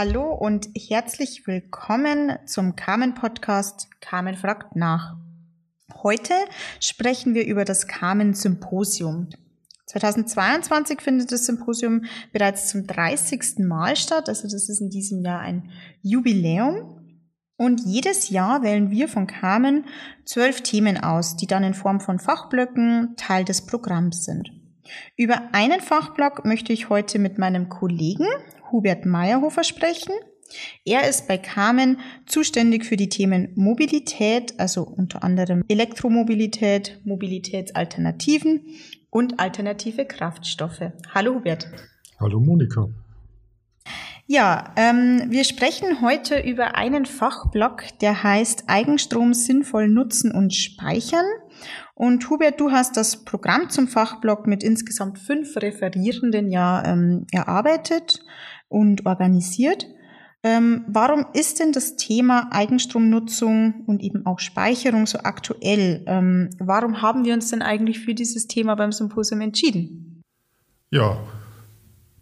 Hallo und herzlich willkommen zum Carmen Podcast Carmen fragt nach. Heute sprechen wir über das Carmen Symposium. 2022 findet das Symposium bereits zum 30. Mal statt, also das ist in diesem Jahr ein Jubiläum. Und jedes Jahr wählen wir von Carmen zwölf Themen aus, die dann in Form von Fachblöcken Teil des Programms sind. Über einen Fachblock möchte ich heute mit meinem Kollegen Hubert Meyerhofer sprechen. Er ist bei Carmen zuständig für die Themen Mobilität, also unter anderem Elektromobilität, Mobilitätsalternativen und alternative Kraftstoffe. Hallo Hubert. Hallo Monika. Ja, ähm, wir sprechen heute über einen Fachblock, der heißt Eigenstrom sinnvoll nutzen und speichern. Und Hubert, du hast das Programm zum Fachblock mit insgesamt fünf Referierenden ja ähm, erarbeitet und organisiert. Ähm, warum ist denn das Thema Eigenstromnutzung und eben auch Speicherung so aktuell? Ähm, warum haben wir uns denn eigentlich für dieses Thema beim Symposium entschieden? Ja,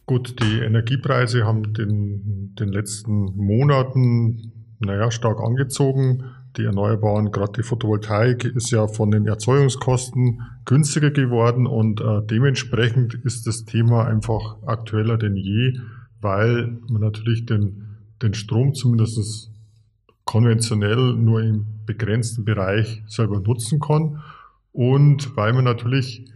gut, die Energiepreise haben den, den letzten Monaten naja, stark angezogen. Die Erneuerbaren, gerade die Photovoltaik, ist ja von den Erzeugungskosten günstiger geworden und äh, dementsprechend ist das Thema einfach aktueller denn je weil man natürlich den, den Strom zumindest konventionell nur im begrenzten Bereich selber nutzen kann und weil man natürlich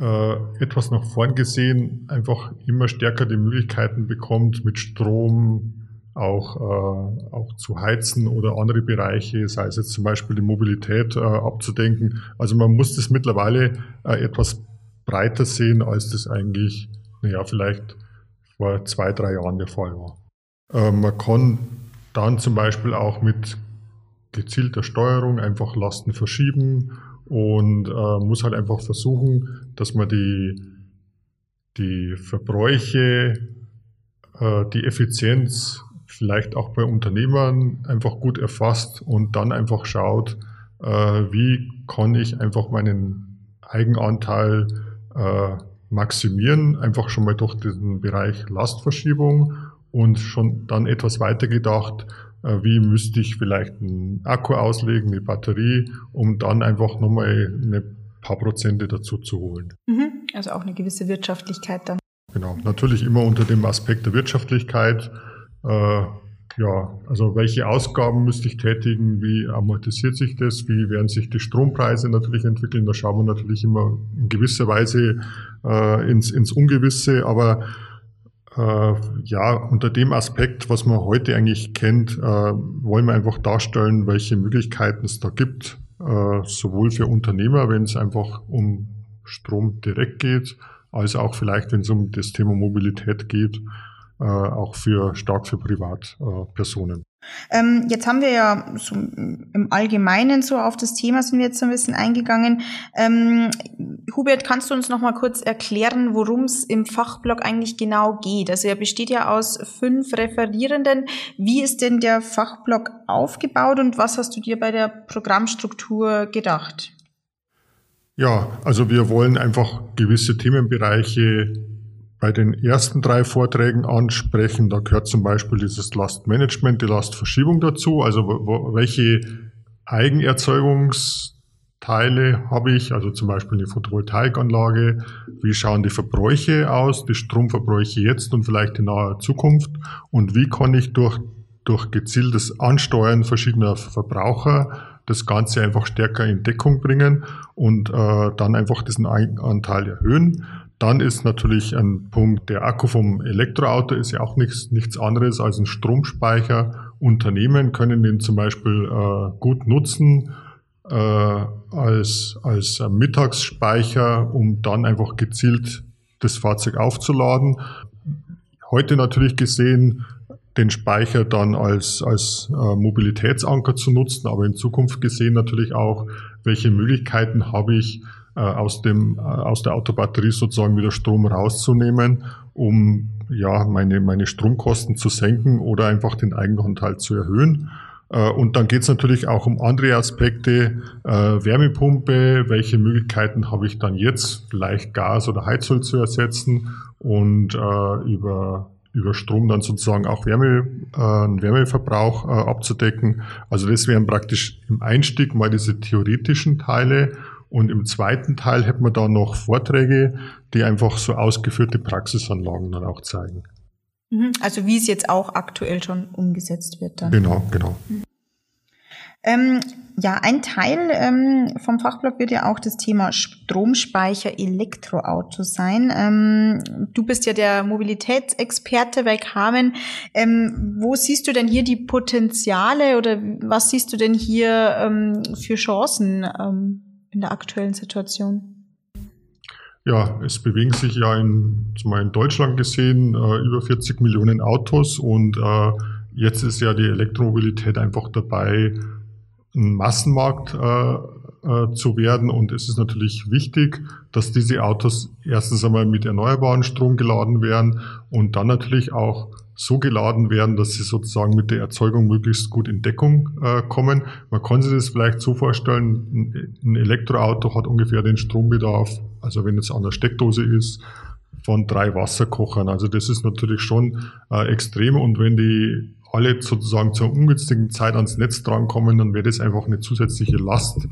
äh, etwas nach vorn gesehen einfach immer stärker die Möglichkeiten bekommt, mit Strom auch, äh, auch zu heizen oder andere Bereiche, sei es jetzt zum Beispiel die Mobilität äh, abzudenken. Also man muss das mittlerweile äh, etwas breiter sehen, als das eigentlich, naja, vielleicht vor zwei, drei Jahren der Fall war. Äh, man kann dann zum Beispiel auch mit gezielter Steuerung einfach Lasten verschieben und äh, muss halt einfach versuchen, dass man die, die Verbräuche, äh, die Effizienz vielleicht auch bei Unternehmern einfach gut erfasst und dann einfach schaut, äh, wie kann ich einfach meinen Eigenanteil äh, maximieren, einfach schon mal durch diesen Bereich Lastverschiebung und schon dann etwas weiter gedacht, äh, wie müsste ich vielleicht einen Akku auslegen, eine Batterie, um dann einfach nochmal eine paar Prozente dazu zu holen. Mhm, also auch eine gewisse Wirtschaftlichkeit dann. Genau, natürlich immer unter dem Aspekt der Wirtschaftlichkeit. Äh, ja, also welche Ausgaben müsste ich tätigen, wie amortisiert sich das, wie werden sich die Strompreise natürlich entwickeln, da schauen wir natürlich immer in gewisser Weise äh, ins, ins Ungewisse, aber äh, ja, unter dem Aspekt, was man heute eigentlich kennt, äh, wollen wir einfach darstellen, welche Möglichkeiten es da gibt, äh, sowohl für Unternehmer, wenn es einfach um Strom direkt geht, als auch vielleicht, wenn es um das Thema Mobilität geht, auch für stark für Privatpersonen. Ähm, jetzt haben wir ja so im Allgemeinen so auf das Thema sind wir jetzt ein bisschen eingegangen. Ähm, Hubert, kannst du uns noch mal kurz erklären, worum es im Fachblock eigentlich genau geht? Also er besteht ja aus fünf Referierenden. Wie ist denn der Fachblock aufgebaut und was hast du dir bei der Programmstruktur gedacht? Ja, also wir wollen einfach gewisse Themenbereiche bei den ersten drei Vorträgen ansprechen. Da gehört zum Beispiel dieses Lastmanagement, die Lastverschiebung dazu. Also welche Eigenerzeugungsteile habe ich, also zum Beispiel eine Photovoltaikanlage, wie schauen die Verbräuche aus, die Stromverbräuche jetzt und vielleicht in naher Zukunft und wie kann ich durch, durch gezieltes Ansteuern verschiedener Verbraucher das Ganze einfach stärker in Deckung bringen und äh, dann einfach diesen Eigenanteil erhöhen. Dann ist natürlich ein Punkt, der Akku vom Elektroauto ist ja auch nichts, nichts anderes als ein Stromspeicher. Unternehmen können den zum Beispiel äh, gut nutzen äh, als, als Mittagsspeicher, um dann einfach gezielt das Fahrzeug aufzuladen. Heute natürlich gesehen, den Speicher dann als, als äh, Mobilitätsanker zu nutzen, aber in Zukunft gesehen natürlich auch, welche Möglichkeiten habe ich, aus, dem, äh, aus der Autobatterie sozusagen wieder Strom rauszunehmen, um ja, meine, meine Stromkosten zu senken oder einfach den Eigenanteil zu erhöhen. Äh, und dann geht es natürlich auch um andere Aspekte, äh, Wärmepumpe, welche Möglichkeiten habe ich dann jetzt, vielleicht Gas oder Heizöl zu ersetzen und äh, über über Strom dann sozusagen auch Wärme, äh, Wärmeverbrauch äh, abzudecken. Also das wären praktisch im Einstieg mal diese theoretischen Teile und im zweiten Teil hätten wir da noch Vorträge, die einfach so ausgeführte Praxisanlagen dann auch zeigen. Mhm. Also wie es jetzt auch aktuell schon umgesetzt wird dann. Genau, genau. Ähm, ja, ein Teil ähm, vom Fachblock wird ja auch das Thema Stromspeicher Elektroauto sein. Ähm, du bist ja der Mobilitätsexperte bei Carmen. Ähm, wo siehst du denn hier die Potenziale oder was siehst du denn hier ähm, für Chancen ähm, in der aktuellen Situation? Ja, es bewegen sich ja in, in Deutschland gesehen äh, über 40 Millionen Autos und äh, jetzt ist ja die Elektromobilität einfach dabei, ein Massenmarkt äh, äh, zu werden. Und es ist natürlich wichtig, dass diese Autos erstens einmal mit erneuerbaren Strom geladen werden und dann natürlich auch so geladen werden, dass sie sozusagen mit der Erzeugung möglichst gut in Deckung äh, kommen. Man kann sich das vielleicht so vorstellen, ein Elektroauto hat ungefähr den Strombedarf, also wenn es an der Steckdose ist, von drei Wasserkochern. Also das ist natürlich schon äh, extrem und wenn die alle sozusagen zur ungünstigen Zeit ans Netz drankommen, dann wäre das einfach eine zusätzliche Last,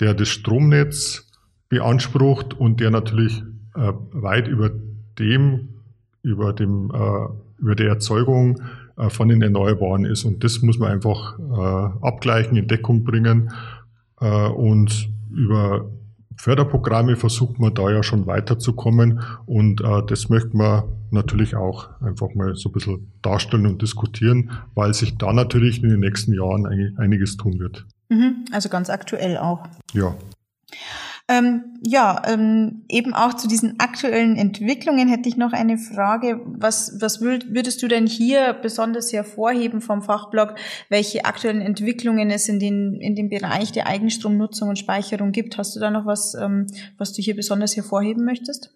der das Stromnetz beansprucht und der natürlich äh, weit über dem, über dem, äh, über der Erzeugung äh, von den Erneuerbaren ist. Und das muss man einfach äh, abgleichen, in Deckung bringen äh, und über Förderprogramme versucht man da ja schon weiterzukommen und äh, das möchte man natürlich auch einfach mal so ein bisschen darstellen und diskutieren, weil sich da natürlich in den nächsten Jahren einiges tun wird. Mhm, also ganz aktuell auch. Ja. Ähm, ja, ähm, eben auch zu diesen aktuellen Entwicklungen hätte ich noch eine Frage. Was, was würdest du denn hier besonders hervorheben vom Fachblock, welche aktuellen Entwicklungen es in, den, in dem Bereich der Eigenstromnutzung und Speicherung gibt? Hast du da noch was, ähm, was du hier besonders hervorheben möchtest?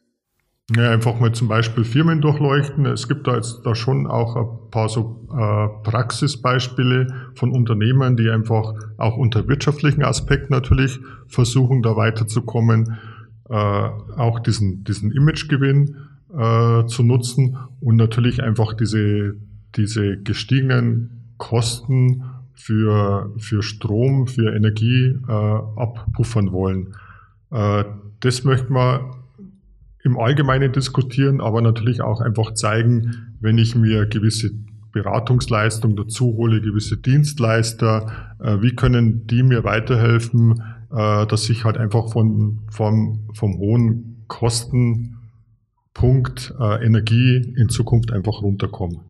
Ja, einfach mal zum Beispiel Firmen durchleuchten. Es gibt da jetzt da schon auch ein paar so äh, Praxisbeispiele von Unternehmen, die einfach auch unter wirtschaftlichen Aspekten natürlich versuchen, da weiterzukommen, äh, auch diesen, diesen Imagegewinn äh, zu nutzen und natürlich einfach diese, diese gestiegenen Kosten für, für Strom, für Energie äh, abpuffern wollen. Äh, das möchte man im Allgemeinen diskutieren, aber natürlich auch einfach zeigen, wenn ich mir gewisse Beratungsleistungen dazu hole, gewisse Dienstleister, äh, wie können die mir weiterhelfen, äh, dass ich halt einfach von, vom, vom hohen Kostenpunkt äh, Energie in Zukunft einfach runterkomme.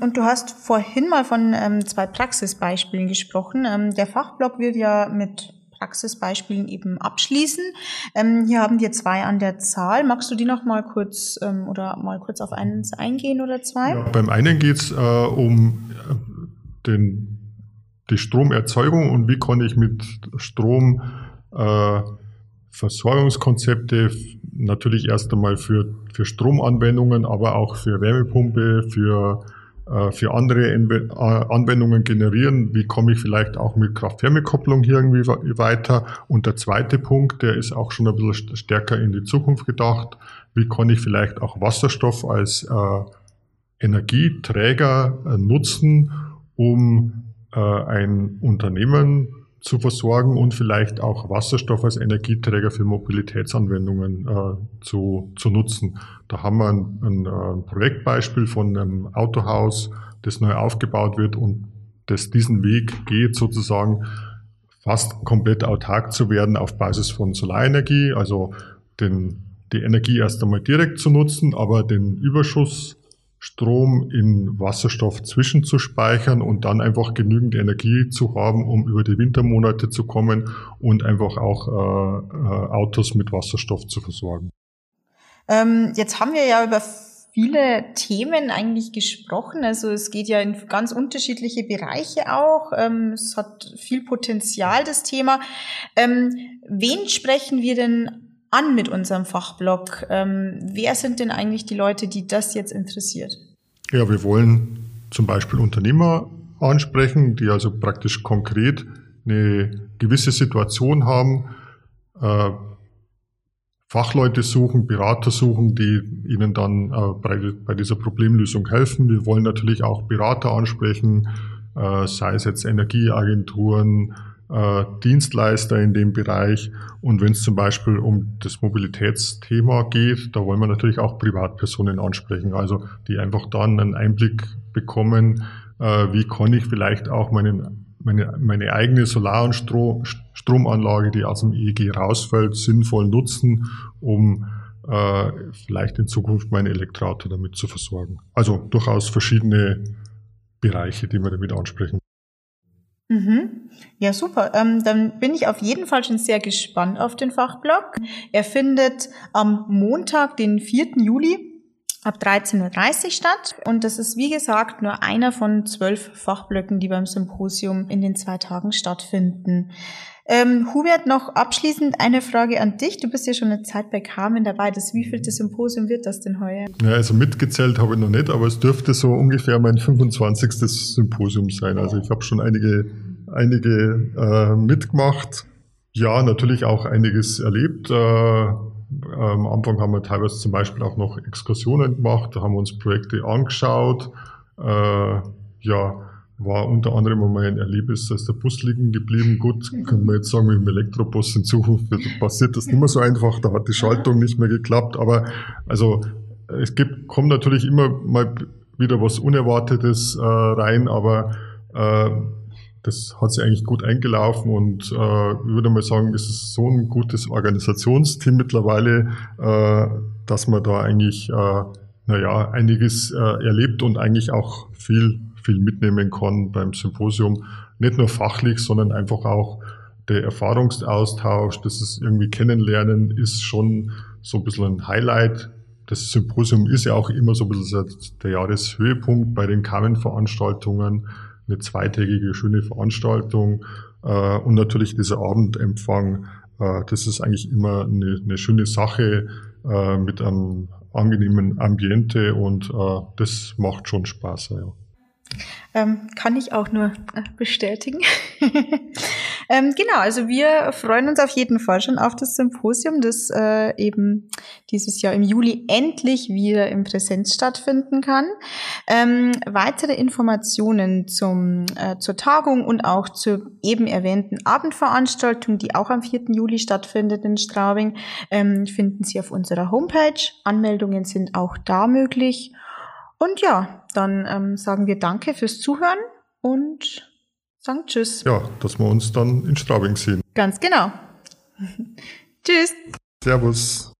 Und du hast vorhin mal von ähm, zwei Praxisbeispielen gesprochen. Ähm, der Fachblock wird ja mit Praxisbeispielen eben abschließen. Ähm, hier haben wir zwei an der Zahl. Magst du die noch mal kurz ähm, oder mal kurz auf eins eingehen oder zwei? Ja, beim einen geht es äh, um äh, den, die Stromerzeugung und wie kann ich mit Strom äh, Versorgungskonzepte natürlich erst einmal für, für Stromanwendungen, aber auch für Wärmepumpe, für für andere äh, Anwendungen generieren. Wie komme ich vielleicht auch mit Kraft-Wärme-Kopplung hier irgendwie weiter? Und der zweite Punkt, der ist auch schon ein bisschen stärker in die Zukunft gedacht. Wie kann ich vielleicht auch Wasserstoff als äh, Energieträger äh, nutzen, um äh, ein Unternehmen zu versorgen und vielleicht auch Wasserstoff als Energieträger für Mobilitätsanwendungen äh, zu, zu nutzen. Da haben wir ein, ein, ein, Projektbeispiel von einem Autohaus, das neu aufgebaut wird und das diesen Weg geht, sozusagen fast komplett autark zu werden auf Basis von Solarenergie, also den, die Energie erst einmal direkt zu nutzen, aber den Überschuss Strom in Wasserstoff zwischenzuspeichern und dann einfach genügend Energie zu haben, um über die Wintermonate zu kommen und einfach auch äh, äh, Autos mit Wasserstoff zu versorgen. Ähm, jetzt haben wir ja über viele Themen eigentlich gesprochen. Also es geht ja in ganz unterschiedliche Bereiche auch. Ähm, es hat viel Potenzial, das Thema. Ähm, wen sprechen wir denn an mit unserem Fachblog? Ähm, wer sind denn eigentlich die Leute, die das jetzt interessiert? Ja, wir wollen zum Beispiel Unternehmer ansprechen, die also praktisch konkret eine gewisse Situation haben, äh, Fachleute suchen, Berater suchen, die ihnen dann äh, bei, bei, dieser Problemlösung helfen. Wir wollen natürlich auch Berater ansprechen, äh, sei es jetzt Energieagenturen, äh, Dienstleister in dem Bereich. Und wenn es zum Beispiel um das Mobilitätsthema geht, da wollen wir natürlich auch Privatpersonen ansprechen, also die einfach dann einen Einblick bekommen, äh, wie kann ich vielleicht auch meinen meine, meine eigene Solar- und Stro Stromanlage, die aus dem EEG rausfällt, sinnvoll nutzen, um äh, vielleicht in Zukunft mein Elektroauto damit zu versorgen. Also durchaus verschiedene Bereiche, die wir damit ansprechen. Mhm. Ja, super. Ähm, dann bin ich auf jeden Fall schon sehr gespannt auf den Fachblog. Er findet am Montag, den 4. Juli ab 13.30 Uhr statt. Und das ist, wie gesagt, nur einer von zwölf Fachblöcken, die beim Symposium in den zwei Tagen stattfinden. Ähm, Hubert, noch abschließend eine Frage an dich. Du bist ja schon eine Zeit bei Carmen dabei. Das wievielte Symposium wird das denn heuer? Ja, also mitgezählt habe ich noch nicht, aber es dürfte so ungefähr mein 25. Symposium sein. Also ich habe schon einige, einige äh, mitgemacht. Ja, natürlich auch einiges erlebt. Äh, am Anfang haben wir teilweise zum Beispiel auch noch Exkursionen gemacht, da haben wir uns Projekte angeschaut. Äh, ja, war unter anderem mein Erlebnis, dass der Bus liegen geblieben. Gut, können wir jetzt sagen, mit dem Elektrobus in Zukunft passiert das nicht mehr so einfach, da hat die Schaltung nicht mehr geklappt, aber also es gibt, kommt natürlich immer mal wieder was Unerwartetes äh, rein, aber äh, das hat sich eigentlich gut eingelaufen und äh, ich würde mal sagen, es ist so ein gutes Organisationsteam mittlerweile, äh, dass man da eigentlich, äh, naja, einiges äh, erlebt und eigentlich auch viel, viel mitnehmen kann beim Symposium. Nicht nur fachlich, sondern einfach auch der Erfahrungsaustausch, das ist irgendwie kennenlernen, ist schon so ein bisschen ein Highlight. Das Symposium ist ja auch immer so ein bisschen der Jahreshöhepunkt bei den Carmen-Veranstaltungen eine zweitägige schöne Veranstaltung äh, und natürlich dieser Abendempfang. Äh, das ist eigentlich immer eine, eine schöne Sache äh, mit einem angenehmen Ambiente und äh, das macht schon Spaß. Ja. Ähm, kann ich auch nur äh, bestätigen. ähm, genau, also wir freuen uns auf jeden Fall schon auf das Symposium, das äh, eben dieses Jahr im Juli endlich wieder in Präsenz stattfinden kann. Ähm, weitere Informationen zum, äh, zur Tagung und auch zur eben erwähnten Abendveranstaltung, die auch am 4. Juli stattfindet in Straubing, ähm, finden Sie auf unserer Homepage. Anmeldungen sind auch da möglich. Und ja, dann ähm, sagen wir Danke fürs Zuhören und sagen Tschüss. Ja, dass wir uns dann in Straubing sehen. Ganz genau. tschüss. Servus.